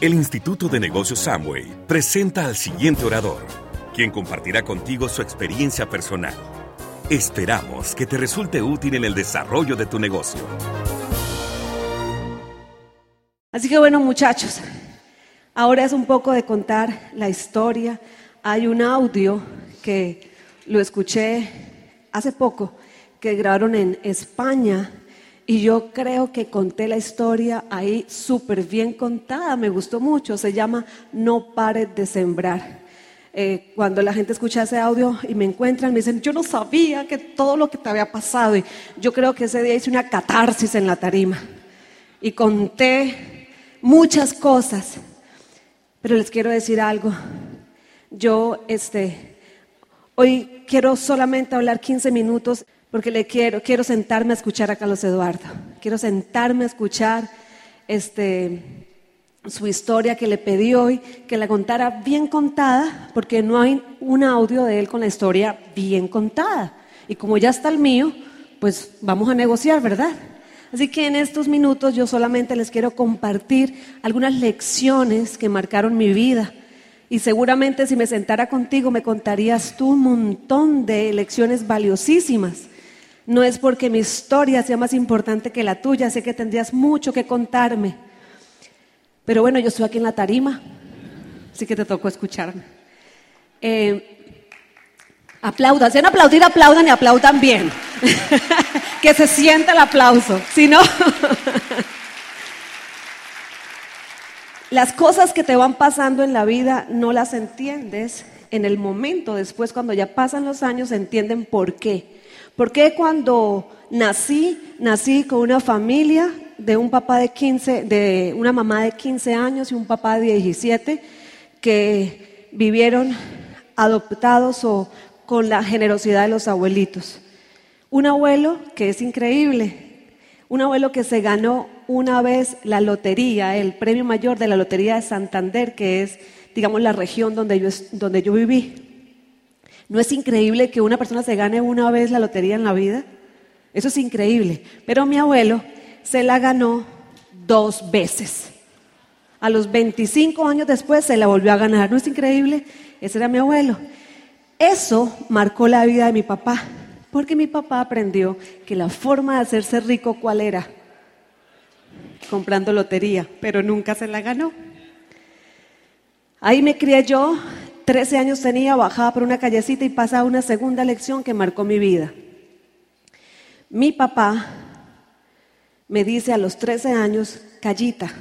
El Instituto de Negocios Samway presenta al siguiente orador, quien compartirá contigo su experiencia personal. Esperamos que te resulte útil en el desarrollo de tu negocio. Así que bueno, muchachos, ahora es un poco de contar la historia. Hay un audio que lo escuché hace poco, que grabaron en España y yo creo que conté la historia ahí súper bien contada, me gustó mucho, se llama No pares de sembrar. Eh, cuando la gente escucha ese audio y me encuentran, me dicen, yo no sabía que todo lo que te había pasado. Y yo creo que ese día hice una catarsis en la tarima y conté muchas cosas. Pero les quiero decir algo. Yo, este, hoy quiero solamente hablar 15 minutos porque le quiero, quiero sentarme a escuchar a Carlos Eduardo. Quiero sentarme a escuchar este, su historia que le pedí hoy, que la contara bien contada, porque no hay un audio de él con la historia bien contada. Y como ya está el mío, pues vamos a negociar, ¿verdad? Así que en estos minutos yo solamente les quiero compartir algunas lecciones que marcaron mi vida. Y seguramente si me sentara contigo me contarías tú un montón de lecciones valiosísimas. No es porque mi historia sea más importante que la tuya, sé que tendrías mucho que contarme. Pero bueno, yo estoy aquí en la tarima, así que te tocó escucharme. Eh, aplaudan, si han aplaudir, aplaudan y aplaudan bien. que se sienta el aplauso, si no... Las cosas que te van pasando en la vida no las entiendes en el momento, después cuando ya pasan los años entienden por qué. Porque cuando nací, nací con una familia de un papá de 15, de una mamá de 15 años y un papá de 17 que vivieron adoptados o con la generosidad de los abuelitos. Un abuelo que es increíble, un abuelo que se ganó una vez la lotería, el premio mayor de la lotería de Santander, que es, digamos, la región donde yo, donde yo viví. ¿No es increíble que una persona se gane una vez la lotería en la vida? Eso es increíble. Pero mi abuelo se la ganó dos veces. A los 25 años después se la volvió a ganar. ¿No es increíble? Ese era mi abuelo. Eso marcó la vida de mi papá, porque mi papá aprendió que la forma de hacerse rico, ¿cuál era? Comprando lotería, pero nunca se la ganó. Ahí me crié yo 13 años tenía, bajaba por una callecita y pasaba una segunda lección que marcó mi vida. Mi papá me dice a los 13 años, Callita,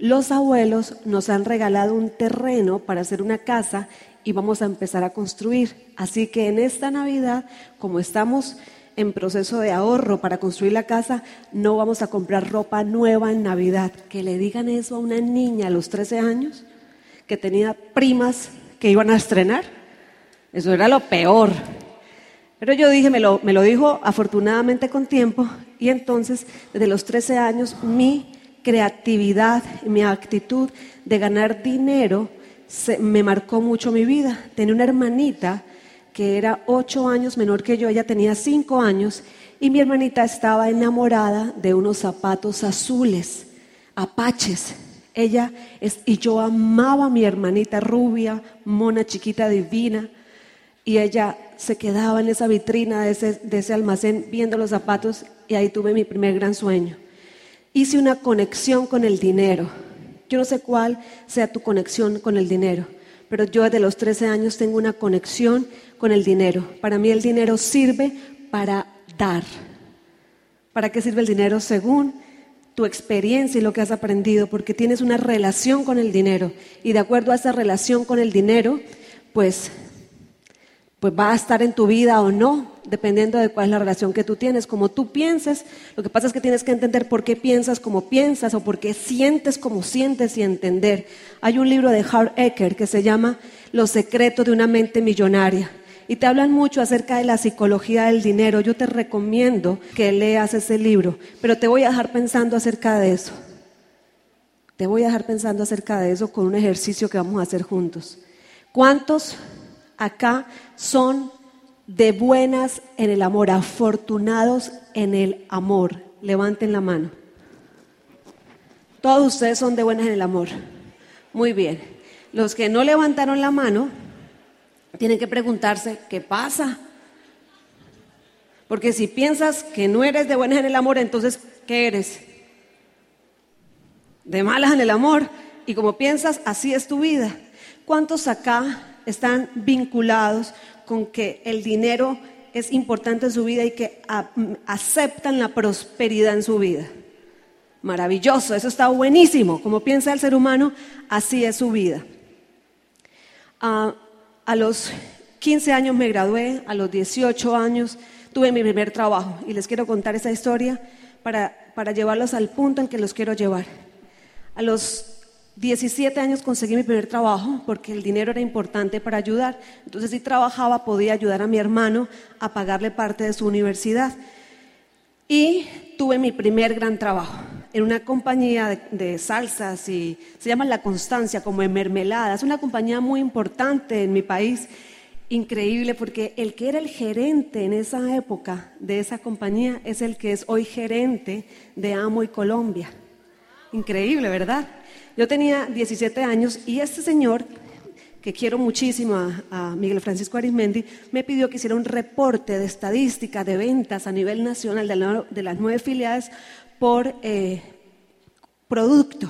los abuelos nos han regalado un terreno para hacer una casa y vamos a empezar a construir. Así que en esta Navidad, como estamos en proceso de ahorro para construir la casa, no vamos a comprar ropa nueva en Navidad. Que le digan eso a una niña a los 13 años, que tenía primas que iban a estrenar. Eso era lo peor. Pero yo dije, me lo, me lo dijo afortunadamente con tiempo, y entonces desde los 13 años mi creatividad, mi actitud de ganar dinero me marcó mucho mi vida. Tenía una hermanita que era ocho años menor que yo, ella tenía cinco años, y mi hermanita estaba enamorada de unos zapatos azules, apaches, ella es, y yo amaba a mi hermanita rubia, mona, chiquita, divina. Y ella se quedaba en esa vitrina de ese, de ese almacén viendo los zapatos y ahí tuve mi primer gran sueño. Hice una conexión con el dinero. Yo no sé cuál sea tu conexión con el dinero, pero yo desde los 13 años tengo una conexión con el dinero. Para mí el dinero sirve para dar. ¿Para qué sirve el dinero? Según tu experiencia y lo que has aprendido, porque tienes una relación con el dinero. Y de acuerdo a esa relación con el dinero, pues, pues va a estar en tu vida o no, dependiendo de cuál es la relación que tú tienes. Como tú pienses, lo que pasa es que tienes que entender por qué piensas como piensas o por qué sientes como sientes y entender. Hay un libro de Hart Ecker que se llama Los secretos de una mente millonaria y te hablan mucho acerca de la psicología del dinero. Yo te recomiendo que leas ese libro, pero te voy a dejar pensando acerca de eso. Te voy a dejar pensando acerca de eso con un ejercicio que vamos a hacer juntos. ¿Cuántos acá son de buenas en el amor, afortunados en el amor? Levanten la mano. Todos ustedes son de buenas en el amor. Muy bien. Los que no levantaron la mano tienen que preguntarse, ¿qué pasa? Porque si piensas que no eres de buenas en el amor, entonces, ¿qué eres? De malas en el amor. Y como piensas, así es tu vida. ¿Cuántos acá están vinculados con que el dinero es importante en su vida y que aceptan la prosperidad en su vida? Maravilloso, eso está buenísimo. Como piensa el ser humano, así es su vida. Ah, a los 15 años me gradué, a los 18 años tuve mi primer trabajo y les quiero contar esa historia para, para llevarlos al punto en que los quiero llevar. A los 17 años conseguí mi primer trabajo porque el dinero era importante para ayudar. Entonces si trabajaba podía ayudar a mi hermano a pagarle parte de su universidad. Y tuve mi primer gran trabajo en una compañía de, de, salsas y se llama La Constancia, como en mermelada. Es una compañía muy importante en mi país increíble porque el que era el gerente en esa época de esa compañía es el que es hoy gerente de Amo y Colombia. Increíble, ¿verdad? Yo tenía 17 años y este señor, que quiero muchísimo a, Miguel Francisco Arismendi, me pidió que hiciera un reporte de estadística de ventas a nivel nacional de, las nueve filiales por eh, producto.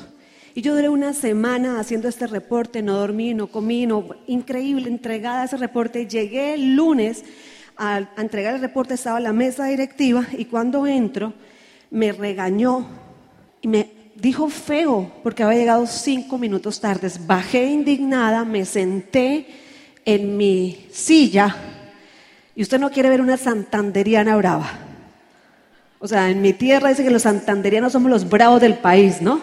Y yo duré una semana haciendo este reporte, no dormí, no comí, no, increíble, entregada ese reporte. Llegué el lunes a, entregar el reporte, estaba la mesa directiva y cuando entro me regañó y me dijo feo porque había llegado cinco minutos tarde. Bajé indignada, me senté en mi silla y usted no quiere ver una santanderiana brava. O sea, en mi tierra dice que los santanderianos somos los bravos del país, ¿no?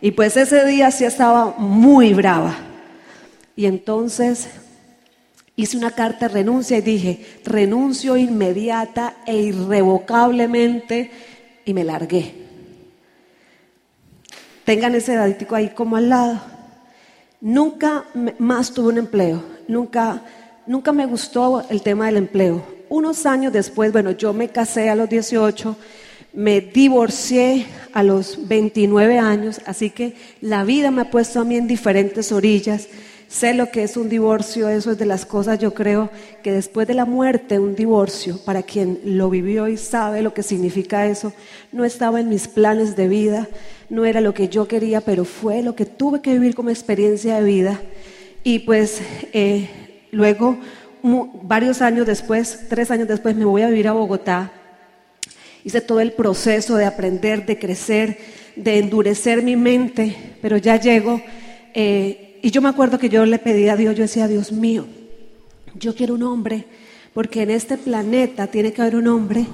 Y pues ese día sí estaba muy brava. Y entonces hice una carta de renuncia y dije, renuncio inmediata e irrevocablemente y me largué. Tengan ese dadito ahí como al lado. Nunca más tuve un empleo, nunca, nunca me gustó el tema del empleo. Unos años después, bueno, yo me casé a los 18 me divorcié a los 29 años, así que la vida me ha puesto a mí en diferentes orillas. Sé lo que es un divorcio, eso es de las cosas, yo creo que después de la muerte, un divorcio, para quien lo vivió y sabe lo que significa eso, no estaba en mis planes de vida, no era lo que yo quería, pero fue lo que tuve que vivir como experiencia de vida. Y pues eh, luego, varios años después, tres años después, me voy a vivir a Bogotá Hice todo el proceso de aprender, de crecer, de endurecer mi mente, pero ya llego. Eh, y yo me acuerdo que yo le pedí a Dios, yo decía, Dios mío, yo quiero un hombre, porque en este planeta tiene que haber un hombre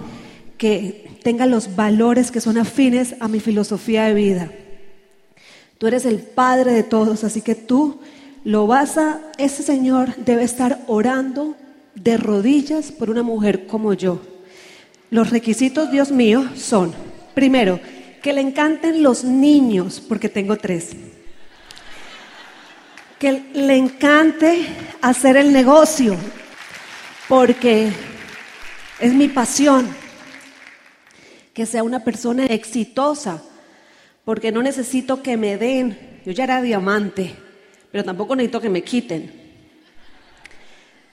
que tenga los valores que son afines a mi filosofía de vida. Tú eres el padre de todos, así que tú lo vas a, ese Señor debe estar orando de rodillas por una mujer como yo. Los requisitos, Dios mío, son, primero, que le encanten los niños, porque tengo tres. Que le encante hacer el negocio, porque es mi pasión. Que sea una persona exitosa, porque no necesito que me den. Yo ya era diamante, pero tampoco necesito que me quiten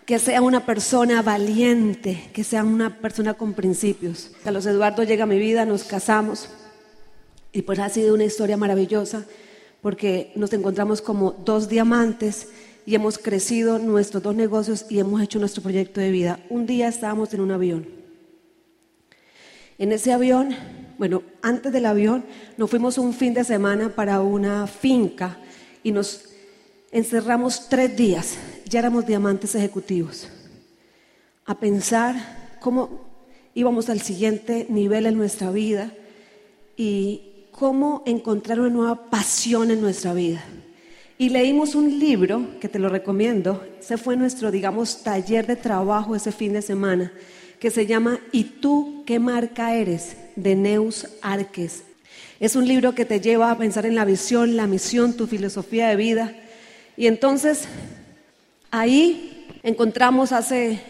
que sea una persona valiente, que sea una persona con principios. Carlos Eduardo llega a mi vida, nos casamos y pues ha sido una historia maravillosa porque nos encontramos como dos diamantes y hemos crecido nuestros dos negocios y hemos hecho nuestro proyecto de vida. Un día estábamos en un avión. En ese avión, bueno, antes del avión, nos fuimos un fin de semana para una finca y nos encerramos tres días ya éramos diamantes ejecutivos, a pensar cómo íbamos al siguiente nivel en nuestra vida y cómo encontrar una nueva pasión en nuestra vida. Y leímos un libro que te lo recomiendo, ese fue nuestro, digamos, taller de trabajo ese fin de semana, que se llama ¿Y tú qué marca eres? de Neus Arques. Es un libro que te lleva a pensar en la visión, la misión, tu filosofía de vida. Y entonces Ahí encontramos hace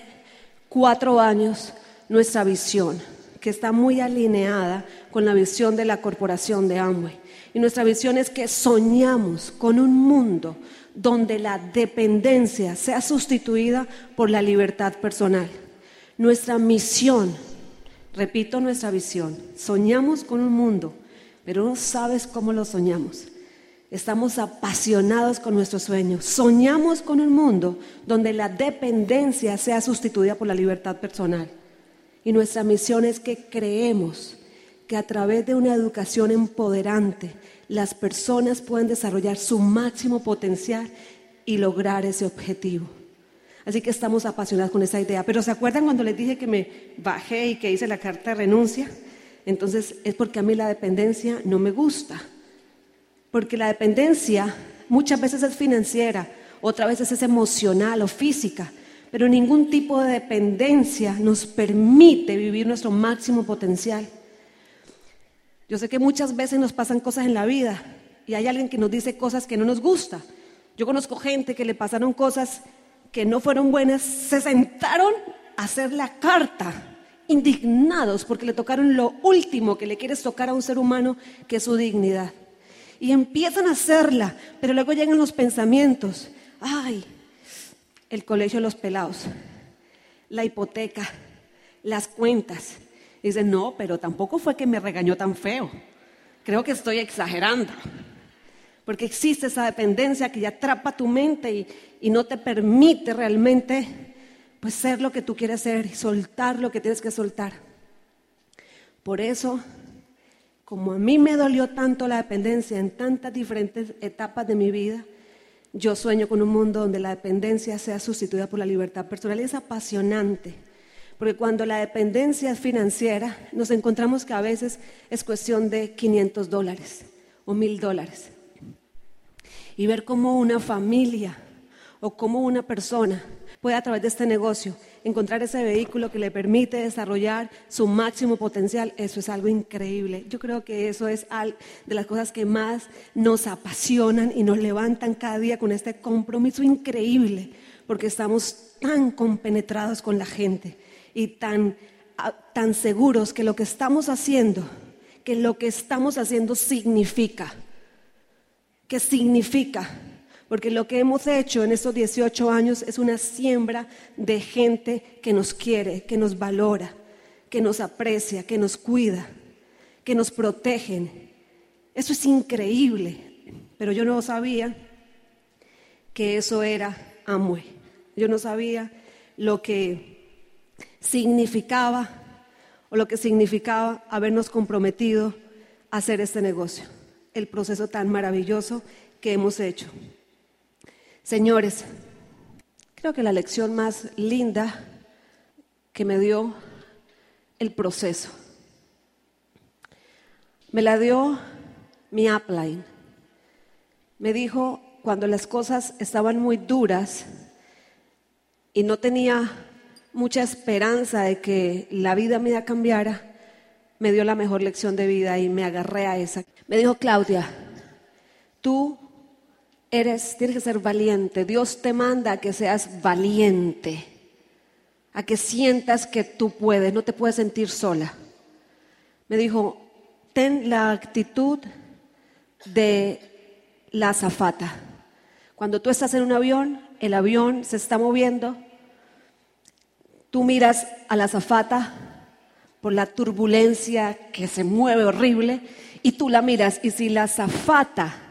cuatro años nuestra visión, que está muy alineada con la visión de la corporación de Amway. Y nuestra visión es que soñamos con un mundo donde la dependencia sea sustituida por la libertad personal. Nuestra misión, repito nuestra visión, soñamos con un mundo, pero no sabes cómo lo soñamos. Estamos apasionados con nuestro sueño. Soñamos con un mundo donde la dependencia sea sustituida por la libertad personal. Y nuestra misión es que creemos que a través de una educación empoderante las personas pueden desarrollar su máximo potencial y lograr ese objetivo. Así que estamos apasionados con esa idea. Pero ¿se acuerdan cuando les dije que me bajé y que hice la carta de renuncia? Entonces es porque a mí la dependencia no me gusta. Porque la dependencia muchas veces es financiera, otras veces es emocional o física, pero ningún tipo de dependencia nos permite vivir nuestro máximo potencial. Yo sé que muchas veces nos pasan cosas en la vida y hay alguien que nos dice cosas que no nos gusta. Yo conozco gente que le pasaron cosas que no fueron buenas, se sentaron a hacer la carta, indignados porque le tocaron lo último que le quieres tocar a un ser humano, que es su dignidad. Y empiezan a hacerla, pero luego llegan los pensamientos, ay, el colegio de los pelados, la hipoteca, las cuentas. dicen, no, pero tampoco fue que me regañó tan feo. Creo que estoy exagerando. Porque existe esa dependencia que ya atrapa tu mente y, no te permite realmente pues ser lo que tú quieres ser y soltar lo que tienes que soltar. Por eso, como a mí me dolió tanto la dependencia en tantas diferentes etapas de mi vida, yo sueño con un mundo donde la dependencia sea sustituida por la libertad personal. Es apasionante, porque cuando la dependencia es financiera, nos encontramos que a veces es cuestión de 500 dólares o 1000 dólares y ver cómo una familia o cómo una persona puede a través de este negocio encontrar ese vehículo que le permite desarrollar su máximo potencial, eso es algo increíble. Yo creo que eso es de las cosas que más nos apasionan y nos levantan cada día con este compromiso increíble, porque estamos tan compenetrados con la gente y tan, tan seguros que lo que estamos haciendo, que lo que estamos haciendo significa ¿Qué significa? Porque lo que hemos hecho en estos 18 años es una siembra de gente que nos quiere, que nos valora, que nos aprecia, que nos cuida, que nos protegen. Eso es increíble, pero yo no sabía que eso era Amway. Yo no sabía lo que significaba o lo que significaba habernos comprometido a hacer este negocio el proceso tan maravilloso que hemos hecho. Señores, creo que la lección más linda que me dio el proceso, me la dio mi upline. Me dijo, cuando las cosas estaban muy duras y no tenía mucha esperanza de que la vida me cambiara, me dio la mejor lección de vida y me agarré a esa. Me dijo, Claudia, tú eres, tienes que ser valiente. Dios te manda a que seas valiente, a que sientas que tú puedes, no te puedes sentir sola. Me dijo, ten la actitud de la azafata. Cuando tú estás en un avión, el avión se está moviendo, tú miras a la azafata por la turbulencia que se mueve horrible y tú la miras y si la zafata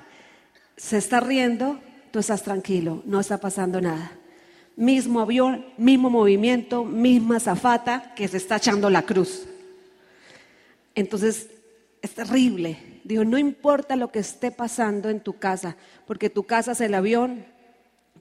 se está riendo, tú estás tranquilo, no está pasando nada. Mismo avión, mismo movimiento, misma zafata que se está echando la cruz. Entonces, es terrible. Digo, no importa lo que esté pasando en tu casa, porque tu casa es el avión,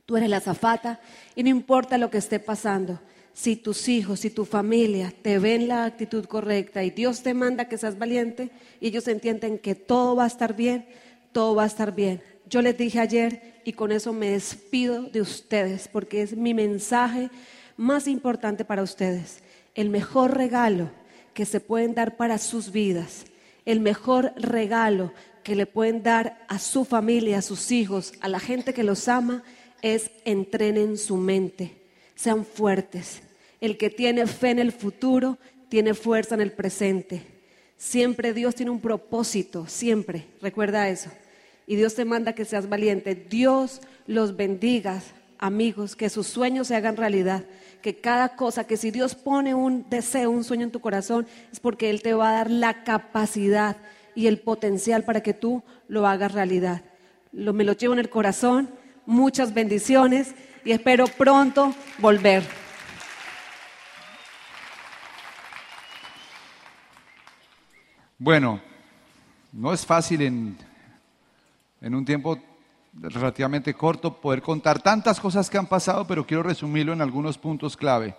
tú eres la zafata, y no importa lo que esté pasando si tus hijos, si tu familia te ven la actitud correcta y Dios te manda que seas valiente ellos entienden que todo va a estar bien, todo va a estar bien. Yo les dije ayer y con eso me despido de ustedes porque es mi mensaje más importante para ustedes. El mejor regalo que se pueden dar para sus vidas, el mejor regalo que le pueden dar a su familia, a sus hijos, a la gente que los ama, es entrenen su mente sean fuertes. El que tiene fe en el futuro tiene fuerza en el presente. Siempre Dios tiene un propósito, siempre. Recuerda eso. Y Dios te manda que seas valiente. Dios los bendiga, amigos, que sus sueños se hagan realidad. Que cada cosa, que si Dios pone un deseo, un sueño en tu corazón, es porque Él te va a dar la capacidad y el potencial para que tú lo hagas realidad. Me lo llevo en el corazón. Muchas bendiciones y espero pronto volver. Bueno, no es fácil en, en un tiempo relativamente corto poder contar tantas cosas que han pasado, pero quiero resumirlo en algunos puntos clave.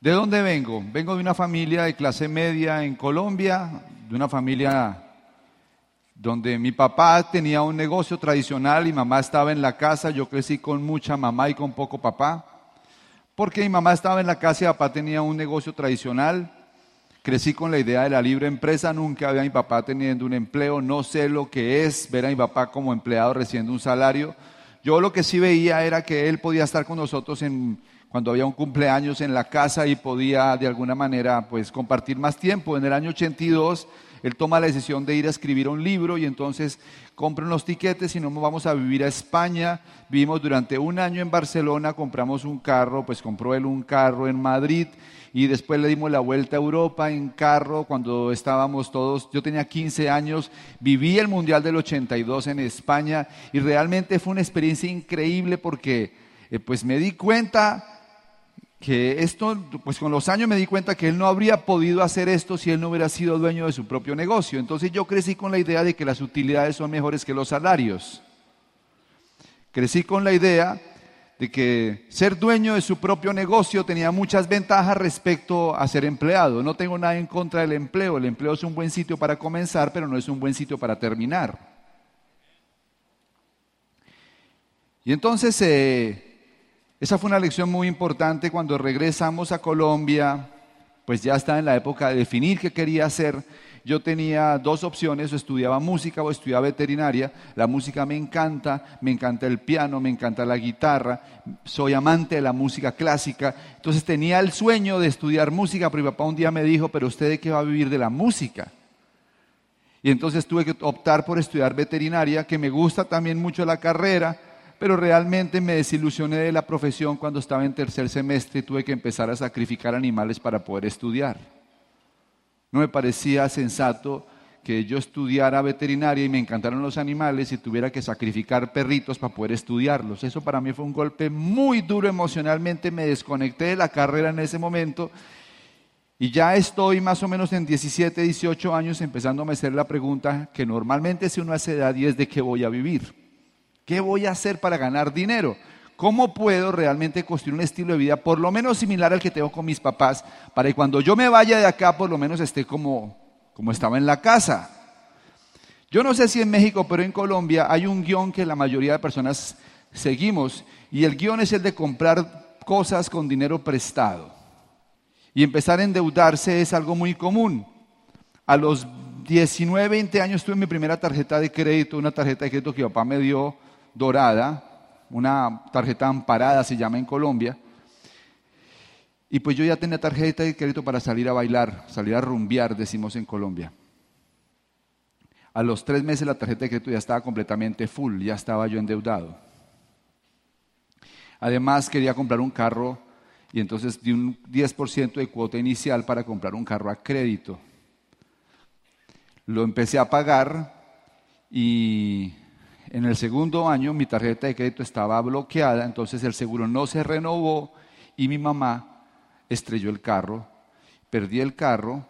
¿De dónde vengo? Vengo de una familia de clase media en Colombia, de una familia donde mi papá tenía un negocio tradicional y mamá estaba en la casa. Yo crecí con mucha mamá y con poco papá. Porque mi mamá estaba en la casa y papá tenía un negocio tradicional. Crecí con la idea de la libre empresa, nunca había a mi papá teniendo un empleo, no sé lo que es ver a mi papá como empleado recibiendo un salario. Yo lo que sí veía era que él podía estar con nosotros en, cuando había un cumpleaños en la casa y podía de alguna manera pues compartir más tiempo. En el año 82 él toma la decisión de ir a escribir un libro y entonces compran los tiquetes y nos vamos a vivir a España. Vivimos durante un año en Barcelona, compramos un carro, pues compró él un carro en Madrid y después le dimos la vuelta a Europa en carro cuando estábamos todos, yo tenía 15 años, viví el Mundial del 82 en España y realmente fue una experiencia increíble porque eh, pues me di cuenta que esto, pues con los años me di cuenta que él no habría podido hacer esto si él no hubiera sido dueño de su propio negocio. Entonces yo crecí con la idea de que las utilidades son mejores que los salarios. Crecí con la idea de que ser dueño de su propio negocio tenía muchas ventajas respecto a ser empleado. No tengo nada en contra del empleo. El empleo es un buen sitio para comenzar, pero no es un buen sitio para terminar. Y entonces, eh, esa fue una lección muy importante cuando regresamos a Colombia, pues ya estaba en la época de definir qué quería hacer yo tenía dos opciones, o estudiaba música o estudiaba veterinaria. La música me encanta, me encanta el piano, me encanta la guitarra, soy amante de la música clásica. Entonces tenía el sueño de estudiar música, pero mi papá un día me dijo, pero usted de qué va a vivir de la música. Y entonces tuve que optar por estudiar veterinaria, que me gusta también mucho la carrera, pero realmente me desilusioné de la profesión cuando estaba en tercer semestre y tuve que empezar a sacrificar animales para poder estudiar. No me parecía sensato que yo estudiara veterinaria y me encantaron los animales y tuviera que sacrificar perritos para poder estudiarlos. Eso para mí fue un golpe muy duro emocionalmente, me desconecté de la carrera en ese momento y ya estoy más o menos en 17, 18 años empezándome a hacer la pregunta que normalmente si uno hace edad y es de qué voy a vivir. ¿Qué voy a hacer para ganar dinero? ¿Cómo puedo realmente construir un estilo de vida por lo menos similar al que tengo con mis papás para que cuando yo me vaya de acá por lo menos esté como, como estaba en la casa? Yo no sé si en México, pero en Colombia hay un guion que la mayoría de personas seguimos y el guion es el de comprar cosas con dinero prestado. Y empezar a endeudarse es algo muy común. A los 19, 20 años tuve mi primera tarjeta de crédito, una tarjeta de crédito que mi papá me dio dorada, una tarjeta amparada se llama en Colombia. Y pues yo ya tenía tarjeta de crédito para salir a bailar, salir a rumbear, decimos en Colombia. A los tres meses la tarjeta de crédito ya estaba completamente full, ya estaba yo endeudado. Además quería comprar un carro y entonces di un 10% de cuota inicial para comprar un carro a crédito. Lo empecé a pagar y en el segundo año mi tarjeta de crédito estaba bloqueada, entonces el seguro no se renovó y mi mamá estrelló el carro, perdí el carro,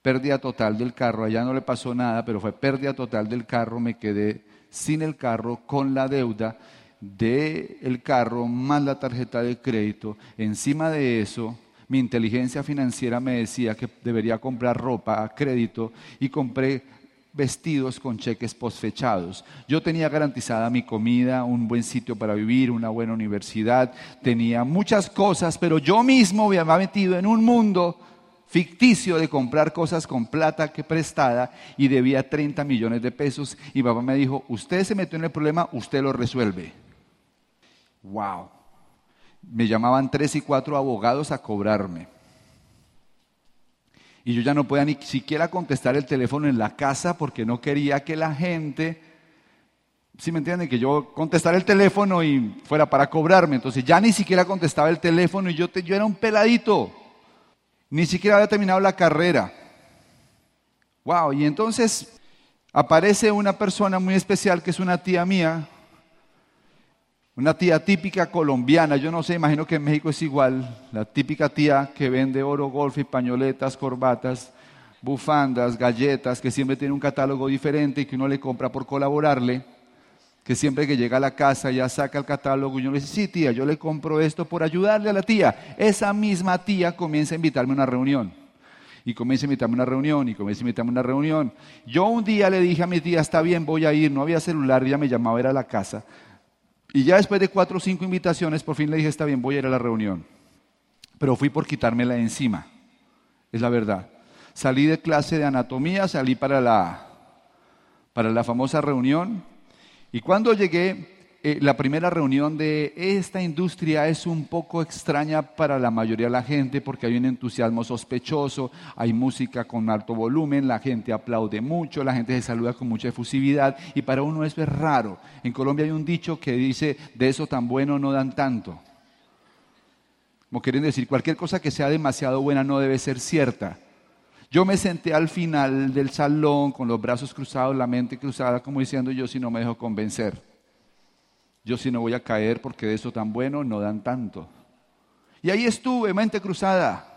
pérdida total del carro, allá no le pasó nada, pero fue pérdida total del carro, me quedé sin el carro, con la deuda del el carro más la tarjeta de crédito. Encima de eso, mi inteligencia financiera me decía que debería comprar ropa a crédito y compré vestidos con cheques posfechados. Yo tenía garantizada mi comida, un buen sitio para vivir, una buena universidad, tenía muchas cosas, pero yo mismo me había metido en un mundo ficticio de comprar cosas con plata que prestada y debía 30 millones de pesos y papá me dijo, usted se metió en el problema, usted lo resuelve. Wow. Me llamaban tres y cuatro abogados a cobrarme. Y yo ya no podía ni siquiera contestar el teléfono en la casa porque no quería que la gente, si me entienden, que yo contestara el teléfono y fuera para cobrarme. Entonces ya ni siquiera contestaba el teléfono y yo, yo era un peladito. Ni siquiera había terminado la carrera. Wow, y entonces aparece una persona muy especial que es una tía mía, una tía típica colombiana, yo no sé, imagino que en México es igual, la típica tía que vende oro, golf y pañoletas, corbatas, bufandas, galletas, que siempre tiene un catálogo diferente y que uno le compra por colaborarle, que siempre que llega a la casa ya saca el catálogo y uno le dice, sí tía, yo le compro esto por ayudarle a la tía. Esa misma tía comienza a invitarme a una reunión. Y comienza a invitarme a una reunión y comienza a invitarme a una reunión. Yo un día le dije a mi tía, está bien, voy a ir, no había celular, ella me llamaba, era a la casa. Y ya después de cuatro o cinco invitaciones, por fin le dije, está bien, voy a ir a la reunión. Pero fui por quitármela encima, es la verdad. Salí de clase de anatomía, salí para la, para la famosa reunión. Y cuando llegué, eh, la primera reunión de esta industria es un poco extraña para la mayoría de la gente porque hay un entusiasmo sospechoso, hay música con alto volumen, la gente aplaude mucho, la gente se saluda con mucha efusividad y para uno eso es raro. En Colombia hay un dicho que dice, de eso tan bueno no dan tanto. Como quieren decir, cualquier cosa que sea demasiado buena no debe ser cierta. Yo me senté al final del salón con los brazos cruzados, la mente cruzada, como diciendo yo si no me dejo convencer. Yo sí no voy a caer porque de eso tan bueno no dan tanto. Y ahí estuve, mente cruzada.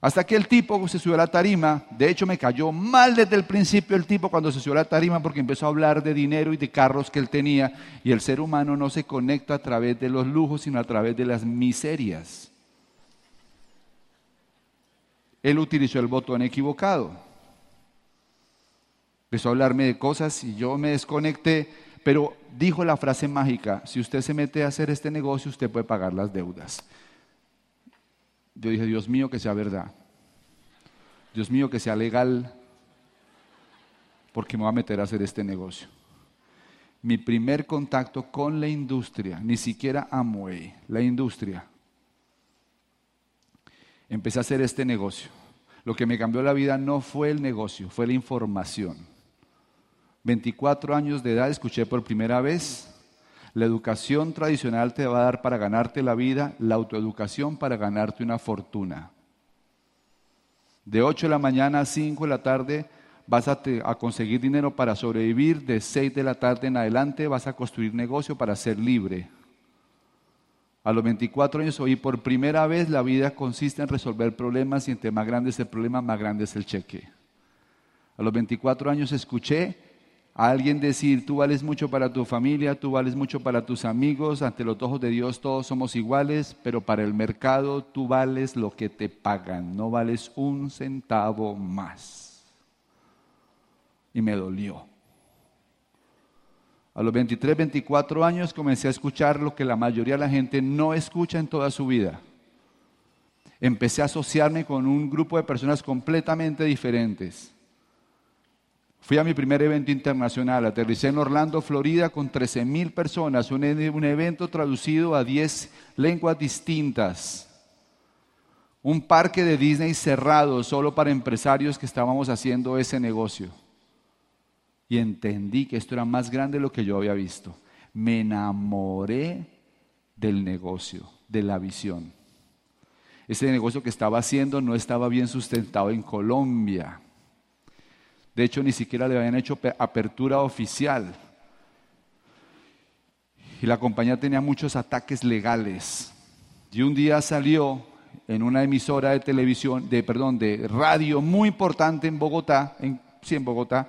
Hasta que el tipo se subió a la tarima, de hecho me cayó mal desde el principio el tipo cuando se subió a la tarima porque empezó a hablar de dinero y de carros que él tenía y el ser humano no se conecta a través de los lujos sino a través de las miserias. Él utilizó el botón equivocado. Empezó a hablarme de cosas y yo me desconecté pero dijo la frase mágica, si usted se mete a hacer este negocio, usted puede pagar las deudas. Yo dije, Dios mío, que sea verdad. Dios mío, que sea legal, porque me voy a meter a hacer este negocio. Mi primer contacto con la industria, ni siquiera Amway, la industria. Empecé a hacer este negocio. Lo que me cambió la vida no fue el negocio, fue la información. 24 años de edad escuché por primera vez, la educación tradicional te va a dar para ganarte la vida, la autoeducación para ganarte una fortuna. De 8 de la mañana a 5 de la tarde vas a, conseguir dinero para sobrevivir, de 6 de la tarde en adelante vas a construir negocio para ser libre. A los 24 años oí por primera vez la vida consiste en resolver problemas y entre más grande es el problema, más grande es el cheque. A los 24 años escuché a alguien decir, tú vales mucho para tu familia, tú vales mucho para tus amigos, ante los ojos de Dios todos somos iguales, pero para el mercado tú vales lo que te pagan, no vales un centavo más. Y me dolió. A los 23, 24 años comencé a escuchar lo que la mayoría de la gente no escucha en toda su vida. Empecé a asociarme con un grupo de personas completamente diferentes Fui a mi primer evento internacional, aterricé en Orlando, Florida, con 13 mil personas, un, evento traducido a 10 lenguas distintas. Un parque de Disney cerrado solo para empresarios que estábamos haciendo ese negocio. Y entendí que esto era más grande de lo que yo había visto. Me enamoré del negocio, de la visión. Ese negocio que estaba haciendo no estaba bien sustentado en Colombia de hecho, ni siquiera le habían hecho apertura oficial. Y la compañía tenía muchos ataques legales. Y un día salió en una emisora de televisión, de perdón, de radio muy importante en Bogotá, en, sí, en Bogotá,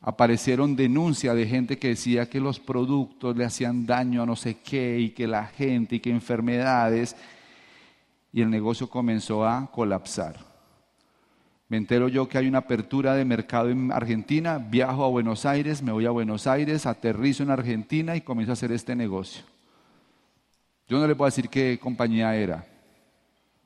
aparecieron denuncias de gente que decía que los productos le hacían daño a no sé qué y que la gente y que enfermedades y el negocio comenzó a colapsar. Me entero yo que hay una apertura de mercado en Argentina, viajo a Buenos Aires, me voy a Buenos Aires, aterrizo en Argentina y comienzo a hacer este negocio. Yo no le puedo decir qué compañía era,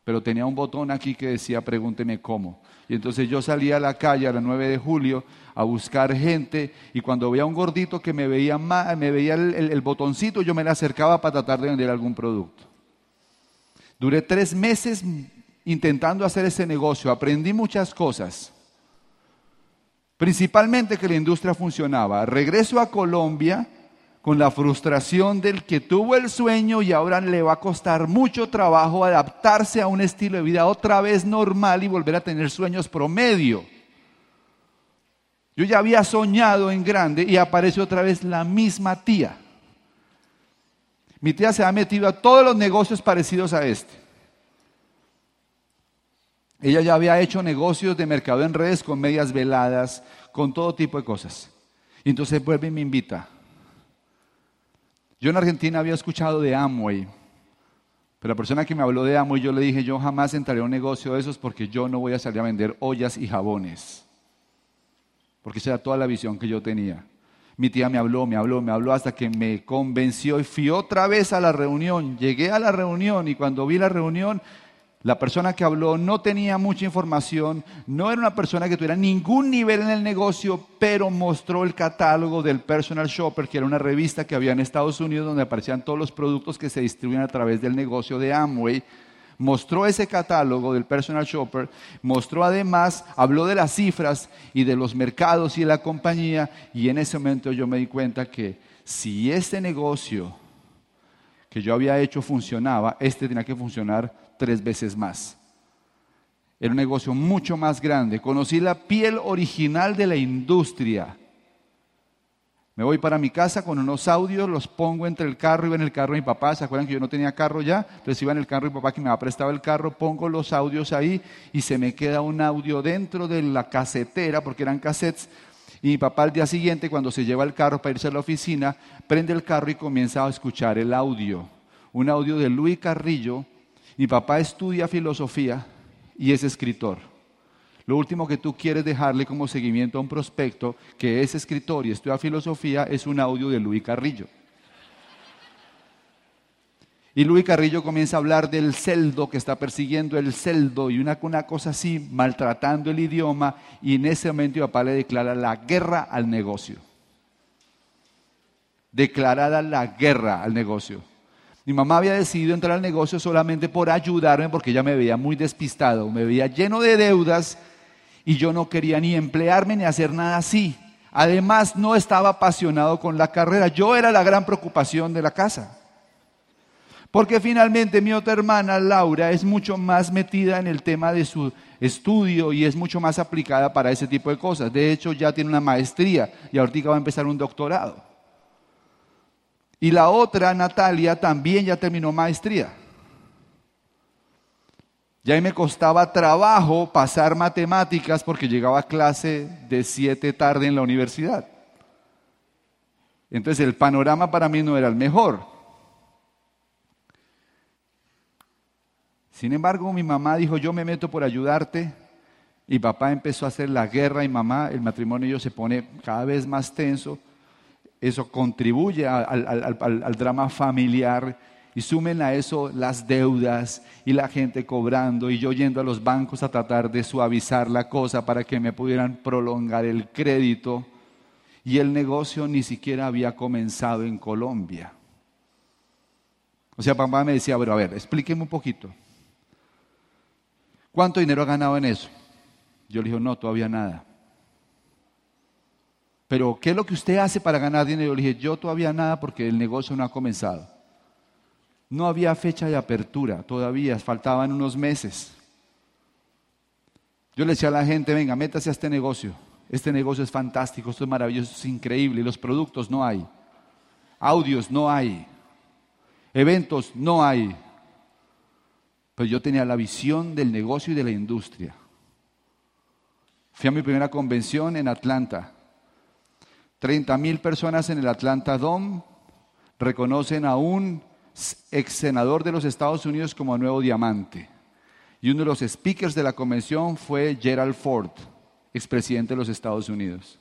pero tenía un botón aquí que decía pregúnteme cómo. Y entonces yo salía a la calle a las 9 de julio a buscar gente y cuando veía un gordito que me veía, me veía el, el botoncito, yo me le acercaba para tratar de vender algún producto. Duré tres meses intentando hacer ese negocio, aprendí muchas cosas. Principalmente que la industria funcionaba. Regreso a Colombia con la frustración del que tuvo el sueño y ahora le va a costar mucho trabajo adaptarse a un estilo de vida otra vez normal y volver a tener sueños promedio. Yo ya había soñado en grande y aparece otra vez la misma tía. Mi tía se ha metido a todos los negocios parecidos a este. Ella ya había hecho negocios de mercado en redes con medias veladas, con todo tipo de cosas. Y entonces vuelve y me invita. Yo en Argentina había escuchado de Amway, pero la persona que me habló de Amway, yo le dije, yo jamás entraré a un negocio de esos porque yo no voy a salir a vender ollas y jabones. Porque esa era toda la visión que yo tenía. Mi tía me habló, me habló, me habló hasta que me convenció y fui otra vez a la reunión. Llegué a la reunión y cuando vi la reunión la persona que habló no tenía mucha información, no era una persona que tuviera ningún nivel en el negocio, pero mostró el catálogo del Personal Shopper, que era una revista que había en Estados Unidos donde aparecían todos los productos que se distribuyen a través del negocio de Amway. Mostró ese catálogo del Personal Shopper, mostró además, habló de las cifras y de los mercados y de la compañía, y en ese momento yo me di cuenta que si este negocio que yo había hecho funcionaba, este tenía que funcionar tres veces más. Era un negocio mucho más grande. Conocí la piel original de la industria. Me voy para mi casa con unos audios, los pongo entre el carro, iba en el carro de mi papá, ¿se acuerdan que yo no tenía carro ya? Entonces iba en el carro de mi papá que me ha prestado el carro, pongo los audios ahí y se me queda un audio dentro de la casetera, porque eran cassettes, y mi papá al día siguiente, cuando se lleva el carro para irse a la oficina, prende el carro y comienza a escuchar el audio. Un audio de Luis Carrillo, mi papá estudia filosofía y es escritor. Lo último que tú quieres dejarle como seguimiento a un prospecto que es escritor y estudia filosofía es un audio de Luis Carrillo. Y Luis Carrillo comienza a hablar del celdo que está persiguiendo el celdo y una, cosa así, maltratando el idioma, y en ese momento mi papá le declara la guerra al negocio. Declarada la guerra al negocio. Mi mamá había decidido entrar al negocio solamente por ayudarme porque ella me veía muy despistado, me veía lleno de deudas y yo no quería ni emplearme ni hacer nada así. Además, no estaba apasionado con la carrera. Yo era la gran preocupación de la casa. Porque finalmente mi otra hermana, Laura, es mucho más metida en el tema de su estudio y es mucho más aplicada para ese tipo de cosas. De hecho, ya tiene una maestría y ahorita va a empezar un doctorado. Y la otra, Natalia, también ya terminó maestría. Ya me costaba trabajo pasar matemáticas porque llegaba a clase de siete tarde en la universidad. Entonces el panorama para mí no era el mejor. Sin embargo, mi mamá dijo, yo me meto por ayudarte. Y papá empezó a hacer la guerra y mamá, el matrimonio se pone cada vez más tenso eso contribuye al, drama familiar y sumen a eso las deudas y la gente cobrando y yo yendo a los bancos a tratar de suavizar la cosa para que me pudieran prolongar el crédito y el negocio ni siquiera había comenzado en Colombia. O sea, papá me decía, pero a ver, explíqueme un poquito. ¿Cuánto dinero ha ganado en eso? Yo le dije, no, todavía nada pero ¿qué es lo que usted hace para ganar dinero? Le dije, yo todavía nada porque el negocio no ha comenzado. No había fecha de apertura todavía, faltaban unos meses. Yo le decía a la gente, venga, métase a este negocio. Este negocio es fantástico, esto es maravilloso, es increíble. Los productos no hay. Audios no hay. Eventos no hay. Pero yo tenía la visión del negocio y de la industria. Fui a mi primera convención en Atlanta 30 mil personas en el Atlanta Dome reconocen a un ex senador de los Estados Unidos como nuevo diamante. Y uno de los speakers de la convención fue Gerald Ford, expresidente de los Estados Unidos.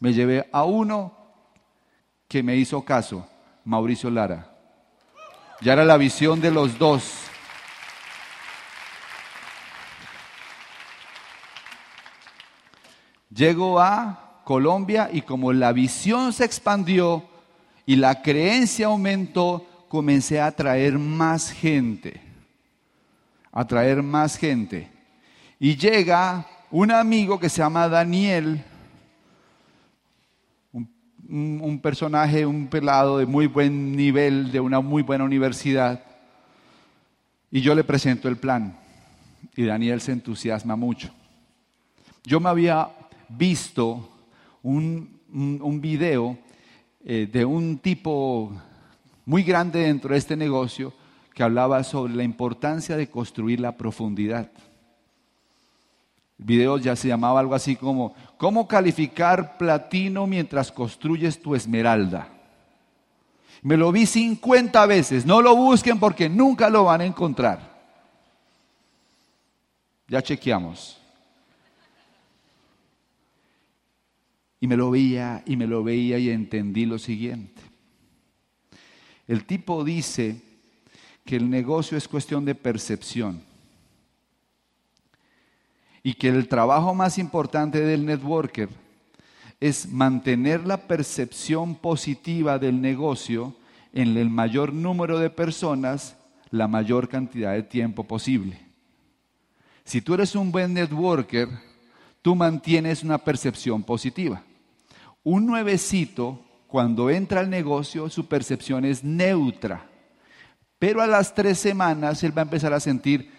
Me llevé a uno que me hizo caso, Mauricio Lara. Ya era la visión de los dos. Llego a Colombia y como la visión se expandió y la creencia aumentó, comencé a atraer más gente. atraer más gente. Y llega un amigo que se llama Daniel, un, un, personaje, un pelado de muy buen nivel, de una muy buena universidad, y yo le presento el plan. Y Daniel se entusiasma mucho. Yo me había visto un, un, video eh, de un tipo muy grande dentro de este negocio que hablaba sobre la importancia de construir la profundidad. El video ya se llamaba algo así como, ¿cómo calificar platino mientras construyes tu esmeralda? Me lo vi 50 veces, no lo busquen porque nunca lo van a encontrar. Ya chequeamos. Y me lo veía y me lo veía y entendí lo siguiente. El tipo dice que el negocio es cuestión de percepción y que el trabajo más importante del networker es mantener la percepción positiva del negocio en el mayor número de personas la mayor cantidad de tiempo posible. Si tú eres un buen networker, tú mantienes una percepción positiva. Un nuevecito, cuando entra al negocio, su percepción es neutra. Pero a las tres semanas él va a empezar a sentir,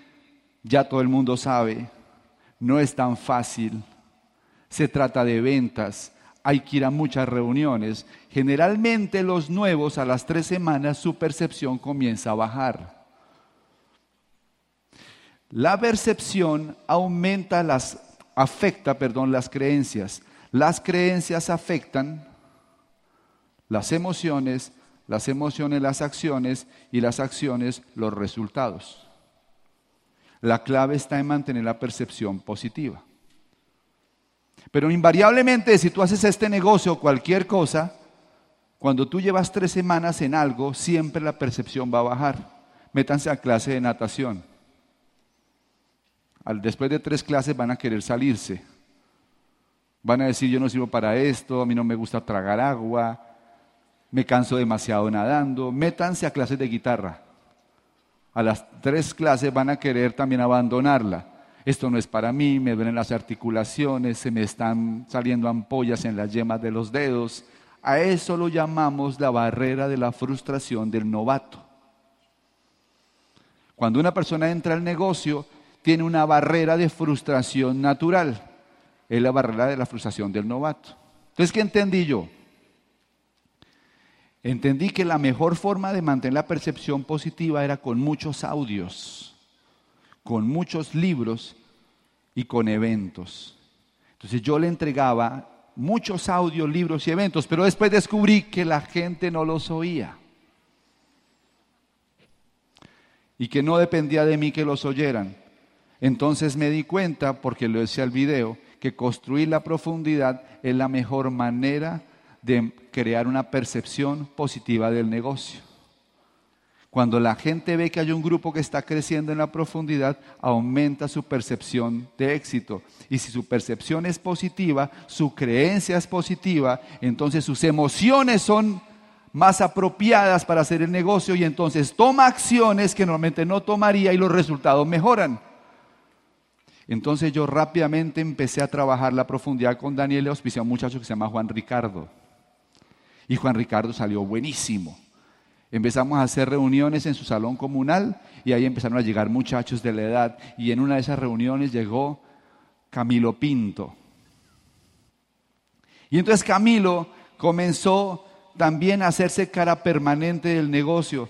ya todo el mundo sabe, no es tan fácil, se trata de ventas, hay que ir a muchas reuniones. Generalmente los nuevos a las tres semanas su percepción comienza a bajar. La percepción aumenta las, afecta, perdón, las creencias. Las creencias afectan las emociones, las emociones las acciones y las acciones los resultados. La clave está en mantener la percepción positiva. Pero invariablemente si tú haces este negocio o cualquier cosa, cuando tú llevas tres semanas en algo, siempre la percepción va a bajar. Métanse a clase de natación. después de tres clases van a querer salirse Van a decir, yo no sirvo para esto, a mí no me gusta tragar agua, me canso demasiado nadando. Métanse a clases de guitarra. A las tres clases van a querer también abandonarla. Esto no es para mí, me duelen las articulaciones, se me están saliendo ampollas en las yemas de los dedos. A eso lo llamamos la barrera de la frustración del novato. Cuando una persona entra al negocio, tiene una barrera de frustración natural es la barrera de la frustración del novato. Entonces, ¿qué entendí yo? Entendí que la mejor forma de mantener la percepción positiva era con muchos audios, con muchos libros y con eventos. Entonces yo le entregaba muchos audios, libros y eventos, pero después descubrí que la gente no los oía. Y que no dependía de mí que los oyeran. Entonces me di cuenta, porque lo decía el video, que construir la profundidad es la mejor manera de crear una percepción positiva del negocio. Cuando la gente ve que hay un grupo que está creciendo en la profundidad, aumenta su percepción de éxito. Y si su percepción es positiva, su creencia es positiva, entonces sus emociones son más apropiadas para hacer el negocio y entonces toma acciones que normalmente no tomaría y los resultados mejoran. Entonces yo rápidamente empecé a trabajar la profundidad con Daniel y auspicié a un muchacho que se llama Juan Ricardo. Y Juan Ricardo salió buenísimo. Empezamos a hacer reuniones en su salón comunal y ahí empezaron a llegar muchachos de la edad. Y en una de esas reuniones llegó Camilo Pinto. Y entonces Camilo comenzó también a hacerse cara permanente del negocio.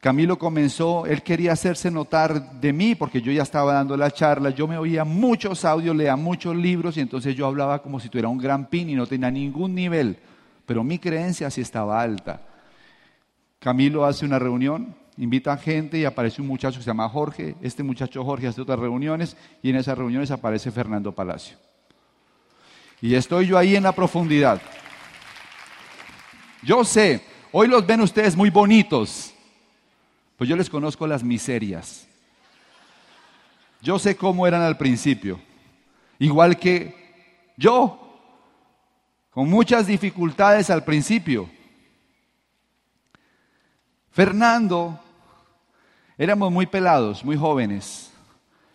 Camilo comenzó, él quería hacerse notar de mí porque yo ya estaba dando la charla, yo me oía muchos audios, leía muchos libros y entonces yo hablaba como si tuviera un gran pin y no tenía ningún nivel, pero mi creencia sí estaba alta. Camilo hace una reunión, invita a gente y aparece un muchacho que se llama Jorge, este muchacho Jorge hace otras reuniones y en esas reuniones aparece Fernando Palacio. Y estoy yo ahí en la profundidad. Yo sé, hoy los ven ustedes muy bonitos, pues yo les conozco las miserias. Yo sé cómo eran al principio. Igual que yo, con muchas dificultades al principio. Fernando, éramos muy pelados, muy jóvenes.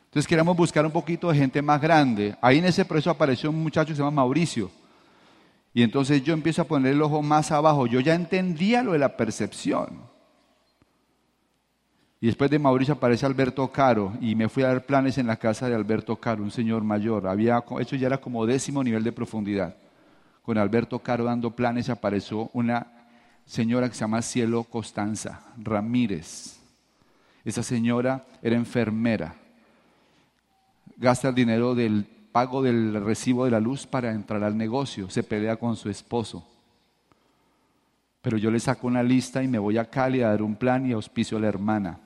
Entonces queríamos buscar un poquito de gente más grande. Ahí en ese proceso apareció un muchacho que se llama Mauricio. Y entonces yo empiezo a poner el ojo más abajo. Yo ya entendía lo de la percepción. Y después de Mauricio aparece Alberto Caro y me fui a dar planes en la casa de Alberto Caro, un señor mayor. Había, eso ya era como décimo nivel de profundidad. Con Alberto Caro dando planes apareció una señora que se llama Cielo Costanza Ramírez. Esa señora era enfermera. Gasta el dinero del pago del recibo de la luz para entrar al negocio. Se pelea con su esposo. Pero yo le saco una lista y me voy a Cali a dar un plan y auspicio a la hermana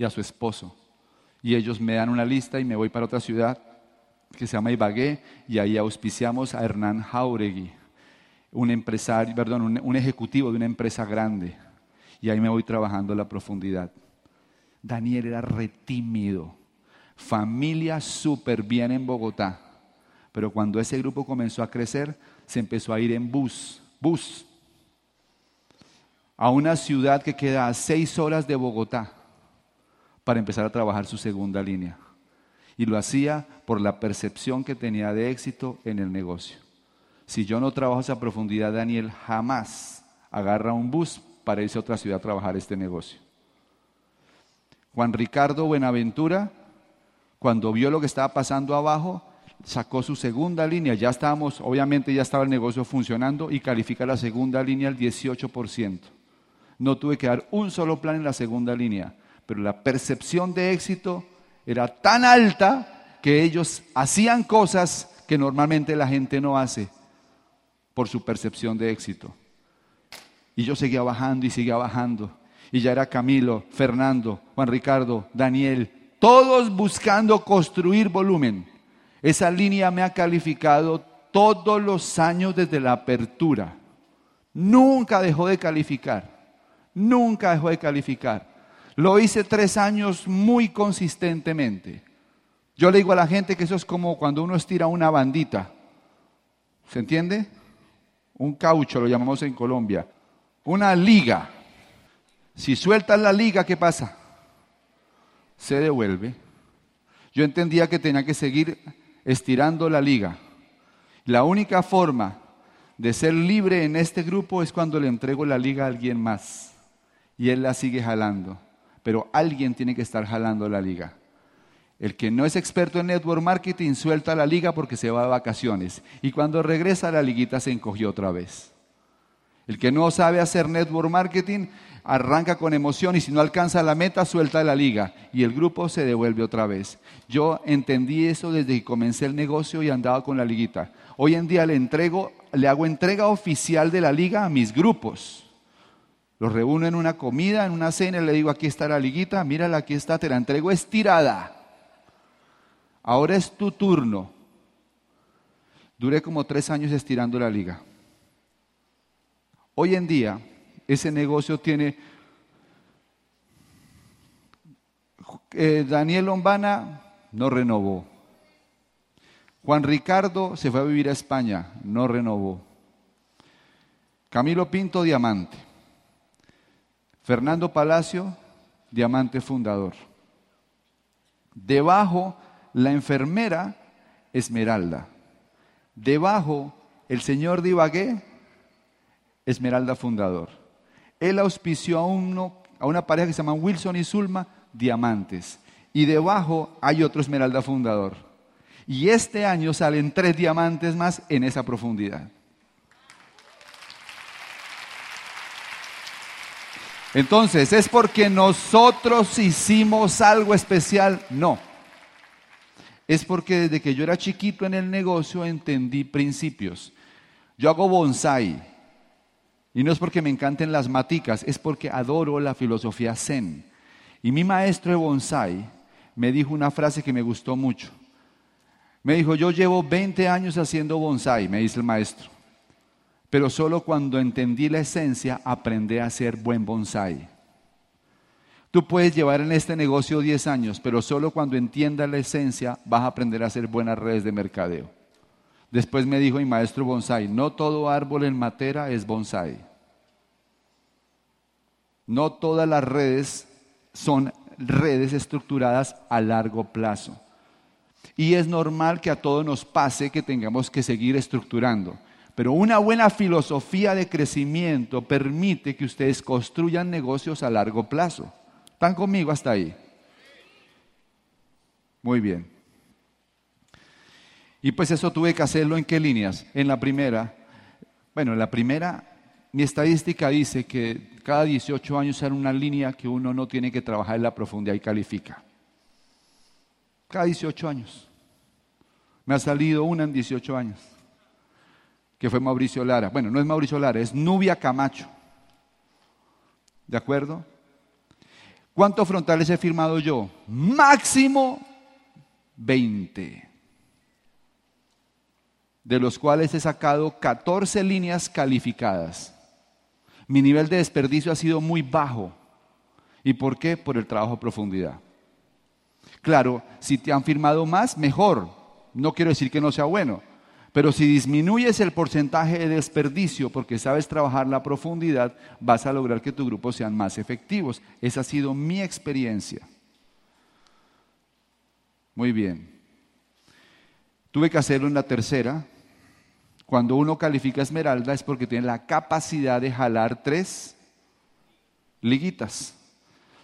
y a su esposo. Y ellos me dan una lista y me voy para otra ciudad que se llama Ibagué y ahí auspiciamos a Hernán Jauregui, un empresario, perdón, un, ejecutivo de una empresa grande. Y ahí me voy trabajando a la profundidad. Daniel era retímido, familia súper bien en Bogotá, pero cuando ese grupo comenzó a crecer, se empezó a ir en bus, bus, a una ciudad que queda a seis horas de Bogotá para empezar a trabajar su segunda línea. Y lo hacía por la percepción que tenía de éxito en el negocio. Si yo no trabajo esa profundidad, Daniel jamás agarra un bus para irse a otra ciudad a trabajar este negocio. Juan Ricardo Buenaventura, cuando vio lo que estaba pasando abajo, sacó su segunda línea. Ya estábamos, obviamente ya estaba el negocio funcionando y califica la segunda línea al 18%. No tuve que dar un solo plan en la segunda línea pero la percepción de éxito era tan alta que ellos hacían cosas que normalmente la gente no hace por su percepción de éxito. Y yo seguía bajando y seguía bajando. Y ya era Camilo, Fernando, Juan Ricardo, Daniel, todos buscando construir volumen. Esa línea me ha calificado todos los años desde la apertura. Nunca dejó de calificar. Nunca dejó de calificar. Lo hice tres años muy consistentemente. Yo le digo a la gente que eso es como cuando uno estira una bandita. ¿Se entiende? Un caucho lo llamamos en Colombia. Una liga. Si sueltas la liga, ¿qué pasa? Se devuelve. Yo entendía que tenía que seguir estirando la liga. La única forma de ser libre en este grupo es cuando le entrego la liga a alguien más y él la sigue jalando pero alguien tiene que estar jalando la liga. El que no es experto en network marketing suelta la liga porque se va de vacaciones y cuando regresa la liguita se encogió otra vez. El que no sabe hacer network marketing arranca con emoción y si no alcanza la meta suelta la liga y el grupo se devuelve otra vez. Yo entendí eso desde que comencé el negocio y andaba con la liguita. Hoy en día le entrego, le hago entrega oficial de la liga a mis grupos. Los reúno en una comida, en una cena, y le digo, aquí está la liguita, mírala, aquí está, te la entrego estirada. Ahora es tu turno. Duré como tres años estirando la liga. Hoy en día, ese negocio tiene... Eh, Daniel Lombana no renovó. Juan Ricardo se fue a vivir a España, no renovó. Camilo Pinto, diamante. Fernando Palacio, diamante fundador. Debajo, la enfermera Esmeralda. Debajo, el señor Divagué, Esmeralda fundador. Él auspició a, uno, a una pareja que se llama Wilson y Zulma, diamantes. Y debajo hay otro Esmeralda fundador. Y este año salen tres diamantes más en esa profundidad. Entonces, ¿es porque nosotros hicimos algo especial? No. Es porque desde que yo era chiquito en el negocio entendí principios. Yo hago bonsai. Y no es porque me encanten las maticas, es porque adoro la filosofía zen. Y mi maestro de bonsai me dijo una frase que me gustó mucho. Me dijo, yo llevo 20 años haciendo bonsai, me dice el maestro pero solo cuando entendí la esencia aprendí a hacer buen bonsai. Tú puedes llevar en este negocio 10 años, pero solo cuando entiendas la esencia vas a aprender a hacer buenas redes de mercadeo. Después me dijo mi maestro bonsai, no todo árbol en matera es bonsai. No todas las redes son redes estructuradas a largo plazo. Y es normal que a todos nos pase que tengamos que seguir estructurando. Pero una buena filosofía de crecimiento permite que ustedes construyan negocios a largo plazo. ¿Están conmigo hasta ahí? Muy bien. Y pues eso tuve que hacerlo en qué líneas? En la primera. Bueno, en la primera, mi estadística dice que cada 18 años hay una línea que uno no tiene que trabajar en la profundidad y califica. Cada 18 años. Me ha salido una en 18 años, que fue Mauricio Lara. Bueno, no es Mauricio Lara, es Nubia Camacho. ¿De acuerdo? ¿Cuántos frontales he firmado yo? Máximo 20 de los cuales he sacado 14 líneas calificadas. Mi nivel de desperdicio ha sido muy bajo. ¿Y por qué? Por el trabajo a profundidad. Claro, si te han firmado más, mejor. No quiero decir que no sea bueno. Pero si disminuyes el porcentaje de desperdicio porque sabes trabajar la profundidad, vas a lograr que tu grupo sean más efectivos. Esa ha sido mi experiencia. Muy bien. Tuve que hacerlo en la tercera. Cuando uno califica esmeralda es porque tiene la capacidad de jalar tres liguitas.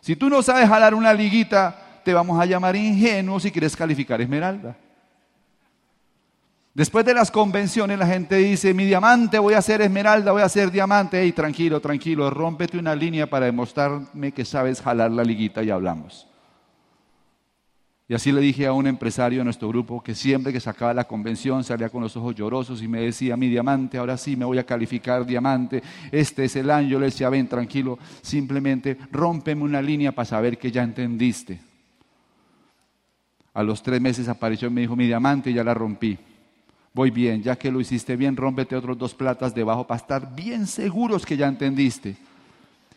Si tú no sabes jalar una liguita, te vamos a llamar ingenuo si quieres calificar esmeralda. Después de las convenciones la gente dice, mi diamante voy a hacer esmeralda, voy a hacer diamante. Ey, tranquilo, tranquilo, rómpete una línea para demostrarme que sabes jalar la liguita y hablamos. Y así le dije a un empresario de nuestro grupo que siempre que sacaba la convención salía con los ojos llorosos y me decía, mi diamante, ahora sí me voy a calificar diamante, este es el año. Le decía, ven, tranquilo, simplemente rómpeme una línea para saber que ya entendiste. A los tres meses apareció y me dijo, mi diamante, ya la rompí. Voy bien, ya que lo hiciste bien, rómpete otros dos platas debajo para estar bien seguros que ya entendiste.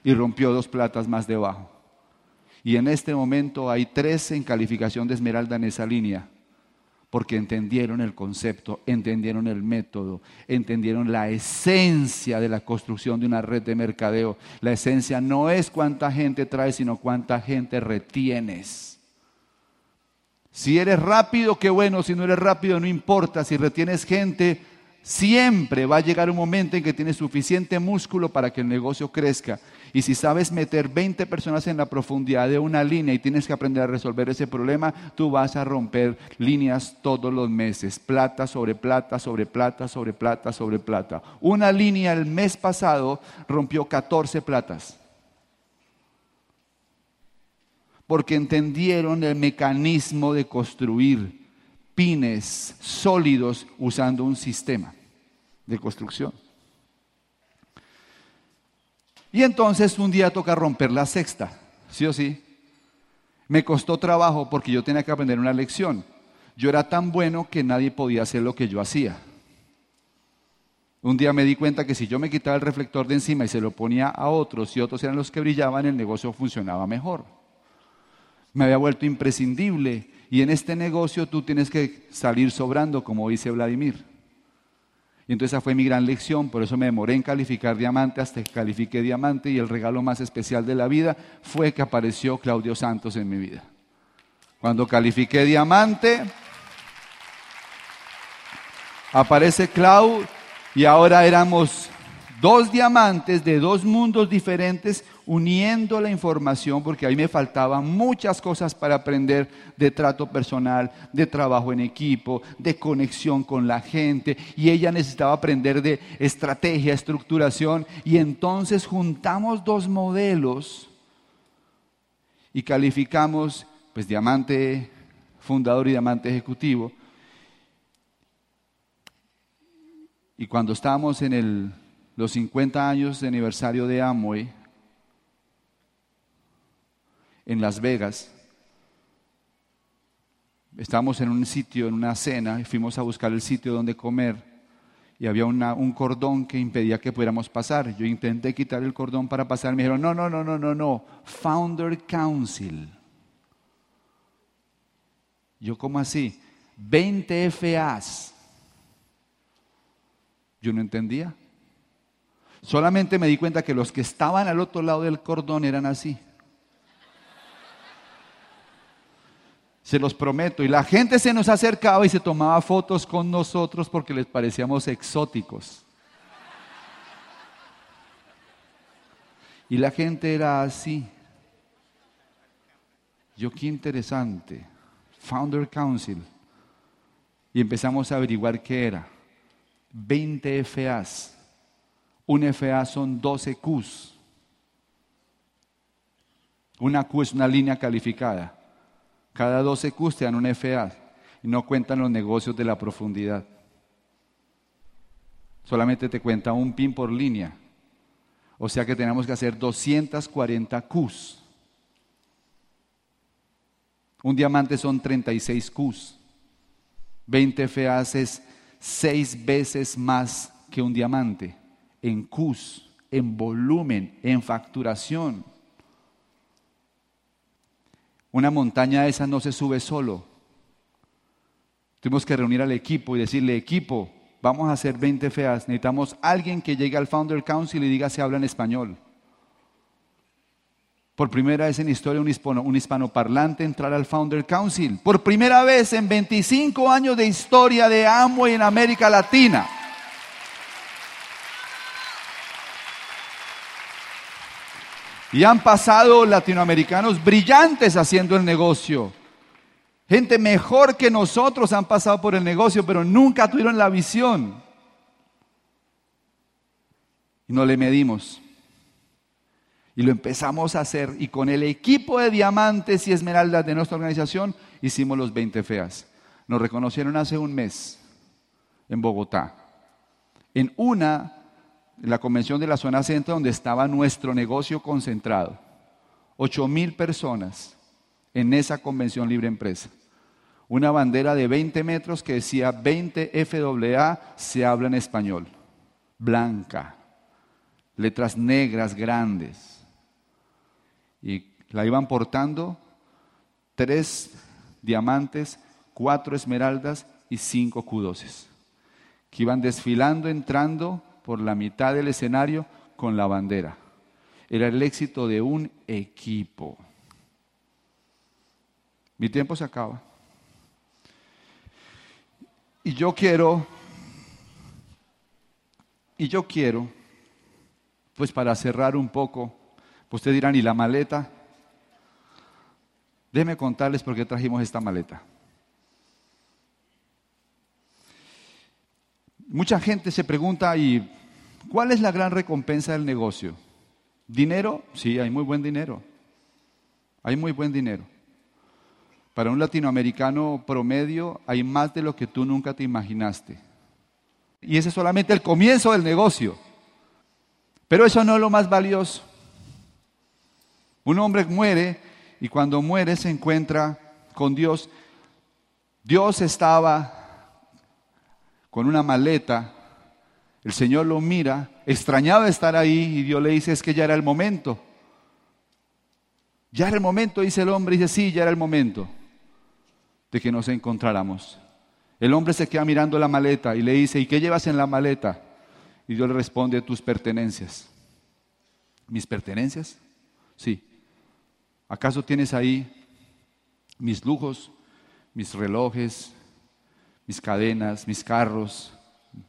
Y rompió dos platas más debajo. Y en este momento hay tres en calificación de esmeralda en esa línea, porque entendieron el concepto, entendieron el método, entendieron la esencia de la construcción de una red de mercadeo. La esencia no es cuánta gente traes, sino cuánta gente retienes. Si eres rápido, qué bueno, si no eres rápido, no importa, si retienes gente, Siempre va a llegar un momento en que tienes suficiente músculo para que el negocio crezca. Y si sabes meter 20 personas en la profundidad de una línea y tienes que aprender a resolver ese problema, tú vas a romper líneas todos los meses. Plata sobre plata, sobre plata, sobre plata, sobre plata. Una línea el mes pasado rompió 14 platas. Porque entendieron el mecanismo de construir pines sólidos usando un sistema de construcción. Y entonces un día toca romper la sexta, sí o sí. Me costó trabajo porque yo tenía que aprender una lección. Yo era tan bueno que nadie podía hacer lo que yo hacía. Un día me di cuenta que si yo me quitaba el reflector de encima y se lo ponía a otros y otros eran los que brillaban, el negocio funcionaba mejor. Me había vuelto imprescindible y en este negocio tú tienes que salir sobrando, como dice Vladimir. Y entonces esa fue mi gran lección, por eso me demoré en calificar diamante hasta que califiqué diamante y el regalo más especial de la vida fue que apareció Claudio Santos en mi vida. Cuando califiqué diamante, aparece Claudio y ahora éramos dos diamantes de dos mundos diferentes uniendo la información, porque ahí me faltaban muchas cosas para aprender de trato personal, de trabajo en equipo, de conexión con la gente, y ella necesitaba aprender de estrategia, estructuración, y entonces juntamos dos modelos y calificamos, pues, diamante fundador y diamante ejecutivo. Y cuando estábamos en el los 50 años de aniversario de Amway en Las Vegas. Estábamos en un sitio, en una cena, y fuimos a buscar el sitio donde comer y había un cordón que impedía que pudiéramos pasar. Yo intenté quitar el cordón para pasar, me dijeron, no, no, no, no, no, no, Founder Council. Yo, ¿cómo así? 20 FAs. Yo no entendía. Solamente me di cuenta que los que estaban al otro lado del cordón eran así. Se los prometo. Y la gente se nos acercaba y se tomaba fotos con nosotros porque les parecíamos exóticos. Y la gente era así. Yo qué interesante. Founder Council. Y empezamos a averiguar qué era. 20 FAs. Un FA son 12 Qs. Una Q es una línea calificada. Cada 12 Qs te dan un FA y no cuentan los negocios de la profundidad. Solamente te cuenta un pin por línea. O sea que tenemos que hacer 240 Qs. Un diamante son 36 Qs. 20 FAs es 6 veces más que un diamante en Qs, en volumen, en facturación. Una montaña de esas no se sube solo. Tuvimos que reunir al equipo y decirle, equipo, vamos a hacer 20 feas. Necesitamos alguien que llegue al Founder Council y diga si habla en español. Por primera vez en historia, un, hispano, un hispanoparlante entrar al Founder Council. Por primera vez en 25 años de historia de Amway en América Latina. Y han pasado latinoamericanos brillantes haciendo el negocio. Gente mejor que nosotros han pasado por el negocio, pero nunca tuvieron la visión. Y no le medimos. Y lo empezamos a hacer. Y con el equipo de diamantes y esmeraldas de nuestra organización hicimos los 20 feas. Nos reconocieron hace un mes en Bogotá. En una la convención de la zona centro donde estaba nuestro negocio concentrado. Ocho mil personas en esa convención libre empresa. Una bandera de 20 metros que decía 20 FAA se habla en español. Blanca. Letras negras grandes. Y la iban portando tres diamantes, cuatro esmeraldas y cinco cudoses. Que iban desfilando, entrando por la mitad del escenario con la bandera. Era el éxito de un equipo. Mi tiempo se acaba. Y yo quiero, y yo quiero, pues para cerrar un poco, pues ustedes dirán, ¿y la maleta? Déjenme contarles por qué trajimos esta maleta. Mucha gente se pregunta, ¿y cuál es la gran recompensa del negocio? ¿Dinero? Sí, hay muy buen dinero. Hay muy buen dinero. Para un latinoamericano promedio hay más de lo que tú nunca te imaginaste. Y ese es solamente el comienzo del negocio. Pero eso no es lo más valioso. Un hombre muere y cuando muere se encuentra con Dios. Dios estaba con una maleta. El Señor lo mira, extrañaba estar ahí y Dios le dice, es que ya era el momento. Ya era el momento, dice el hombre, dice, sí, ya era el momento de que nos encontráramos. El hombre se queda mirando la maleta y le dice, ¿y qué llevas en la maleta? Y Dios le responde, tus pertenencias. ¿Mis pertenencias? Sí. ¿Acaso tienes ahí mis lujos, mis relojes, mis cadenas, mis carros,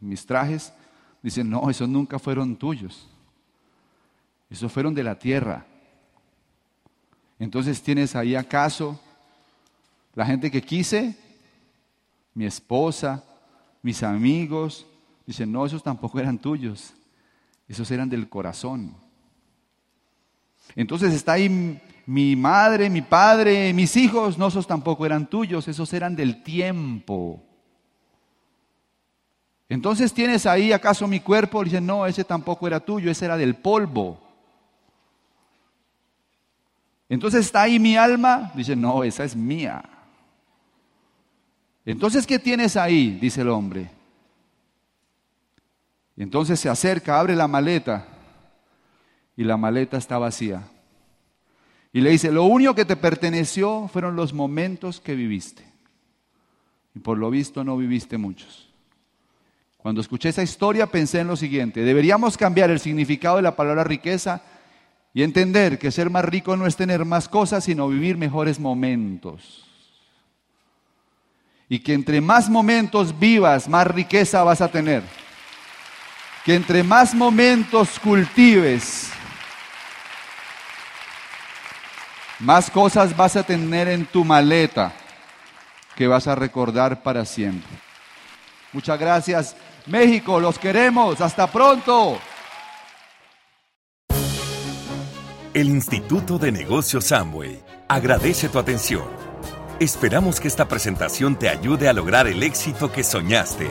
mis trajes. Dicen, no, esos nunca fueron tuyos. Esos fueron de la tierra. Entonces tienes ahí acaso la gente que quise, mi esposa, mis amigos. Dicen, no, esos tampoco eran tuyos. Esos eran del corazón. Entonces está ahí mi madre, mi padre, mis hijos. No, esos tampoco eran tuyos. Esos eran del tiempo. Entonces tienes ahí acaso mi cuerpo, dice, no, ese tampoco era tuyo, ese era del polvo. Entonces está ahí mi alma, dice, no, esa es mía. Entonces, ¿qué tienes ahí? Dice el hombre. Entonces se acerca, abre la maleta y la maleta está vacía. Y le dice, lo único que te perteneció fueron los momentos que viviste. Y por lo visto no viviste muchos. Cuando escuché esa historia pensé en lo siguiente, deberíamos cambiar el significado de la palabra riqueza y entender que ser más rico no es tener más cosas, sino vivir mejores momentos. Y que entre más momentos vivas, más riqueza vas a tener. Que entre más momentos cultives, más cosas vas a tener en tu maleta que vas a recordar para siempre. Muchas gracias. México, los queremos. Hasta pronto. El Instituto de Negocios Amway agradece tu atención. Esperamos que esta presentación te ayude a lograr el éxito que soñaste.